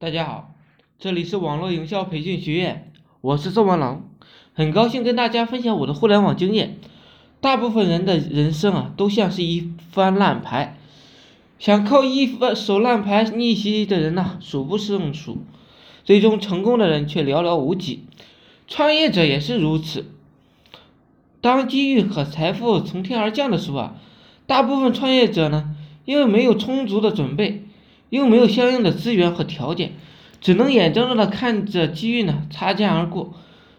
大家好，这里是网络营销培训学院，我是宋文龙，很高兴跟大家分享我的互联网经验。大部分人的人生啊，都像是一翻烂牌，想靠一手烂牌逆袭的人呢，数不胜数，最终成功的人却寥寥无几。创业者也是如此，当机遇和财富从天而降的时候啊，大部分创业者呢，因为没有充足的准备。又没有相应的资源和条件，只能眼睁睁的看着机遇呢擦肩而过，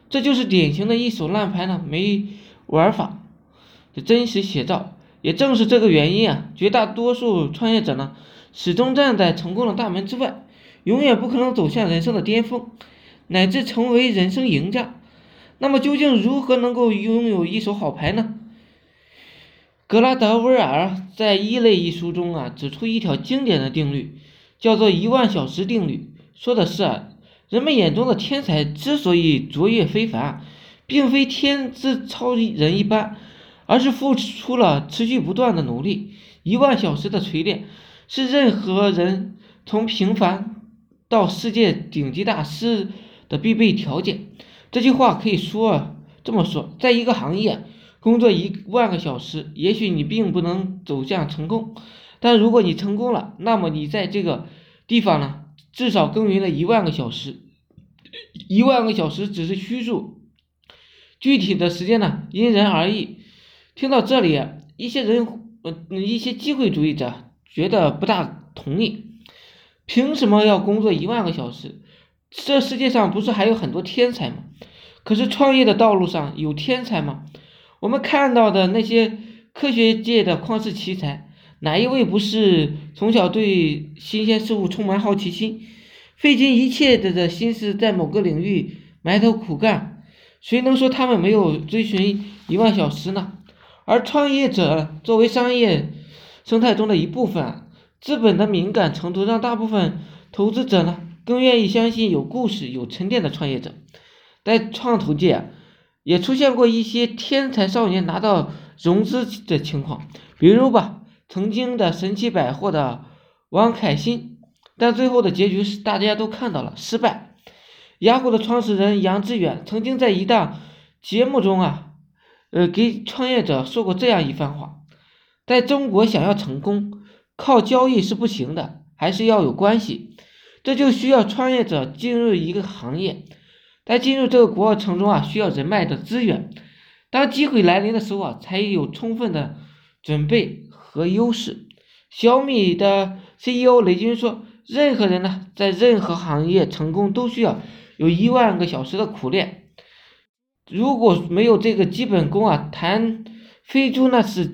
这就是典型的一手烂牌呢没玩法的真实写照。也正是这个原因啊，绝大多数创业者呢始终站在成功的大门之外，永远不可能走向人生的巅峰，乃至成为人生赢家。那么究竟如何能够拥有一手好牌呢？格拉德威尔在《一类》一书中啊，指出一条经典的定律，叫做一万小时定律。说的是啊，人们眼中的天才之所以卓越非凡，并非天资超人一般，而是付出了持续不断的努力。一万小时的锤炼，是任何人从平凡到世界顶级大师的必备条件。这句话可以说这么说，在一个行业。工作一万个小时，也许你并不能走向成功，但如果你成功了，那么你在这个地方呢，至少耕耘了一万个小时。一万个小时只是虚数，具体的时间呢，因人而异。听到这里，一些人，呃，一些机会主义者觉得不大同意。凭什么要工作一万个小时？这世界上不是还有很多天才吗？可是创业的道路上有天才吗？我们看到的那些科学界的旷世奇才，哪一位不是从小对新鲜事物充满好奇心，费尽一切的的心思在某个领域埋头苦干？谁能说他们没有追寻一万小时呢？而创业者作为商业生态中的一部分，资本的敏感程度让大部分投资者呢更愿意相信有故事、有沉淀的创业者，在创投界。也出现过一些天才少年拿到融资的情况，比如吧，曾经的神奇百货的王凯欣，但最后的结局是大家都看到了失败。雅虎的创始人杨致远曾经在一档节目中啊，呃，给创业者说过这样一番话：在中国想要成功，靠交易是不行的，还是要有关系，这就需要创业者进入一个行业。在进入这个过程中啊，需要人脉的资源。当机会来临的时候啊，才有充分的准备和优势。小米的 CEO 雷军说：“任何人呢，在任何行业成功都需要有一万个小时的苦练。如果没有这个基本功啊，谈飞猪那是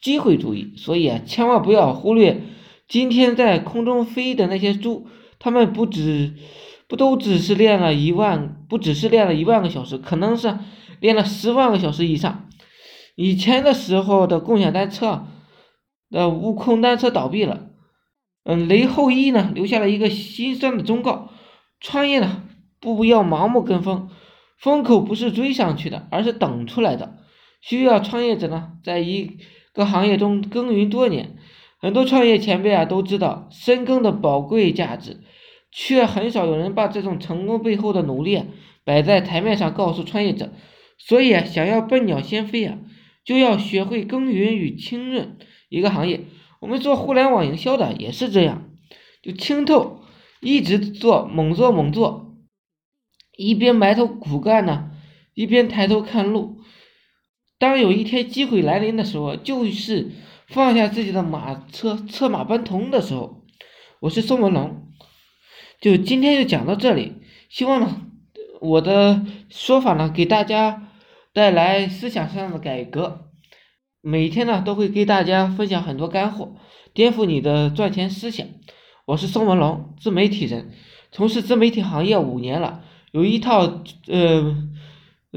机会主义。所以啊，千万不要忽略今天在空中飞的那些猪，他们不止。”不都只是练了一万，不只是练了一万个小时，可能是练了十万个小时以上。以前的时候的共享单车，的悟空单车倒闭了，嗯，雷后羿呢留下了一个心酸的忠告：创业呢不要盲目跟风，风口不是追上去的，而是等出来的。需要创业者呢在一个行业中耕耘多年，很多创业前辈啊都知道深耕的宝贵价值。却很少有人把这种成功背后的努力摆在台面上告诉创业者，所以，想要笨鸟先飞啊，就要学会耕耘与清润一个行业。我们做互联网营销的也是这样，就清透，一直做，猛做猛做，一边埋头苦干呢，一边抬头看路。当有一天机会来临的时候，就是放下自己的马车，策马奔腾的时候。我是宋文龙。就今天就讲到这里，希望呢，我的说法呢，给大家带来思想上的改革。每天呢，都会给大家分享很多干货，颠覆你的赚钱思想。我是宋文龙，自媒体人，从事自媒体行业五年了，有一套呃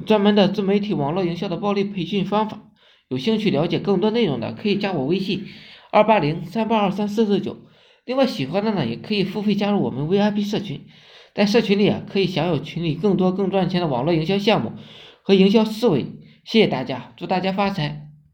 专门的自媒体网络营销的暴力培训方法。有兴趣了解更多内容的，可以加我微信：二八零三八二三四四九。另外，喜欢的呢也可以付费加入我们 VIP 社群，在社群里啊可以享有群里更多更赚钱的网络营销项目和营销思维。谢谢大家，祝大家发财！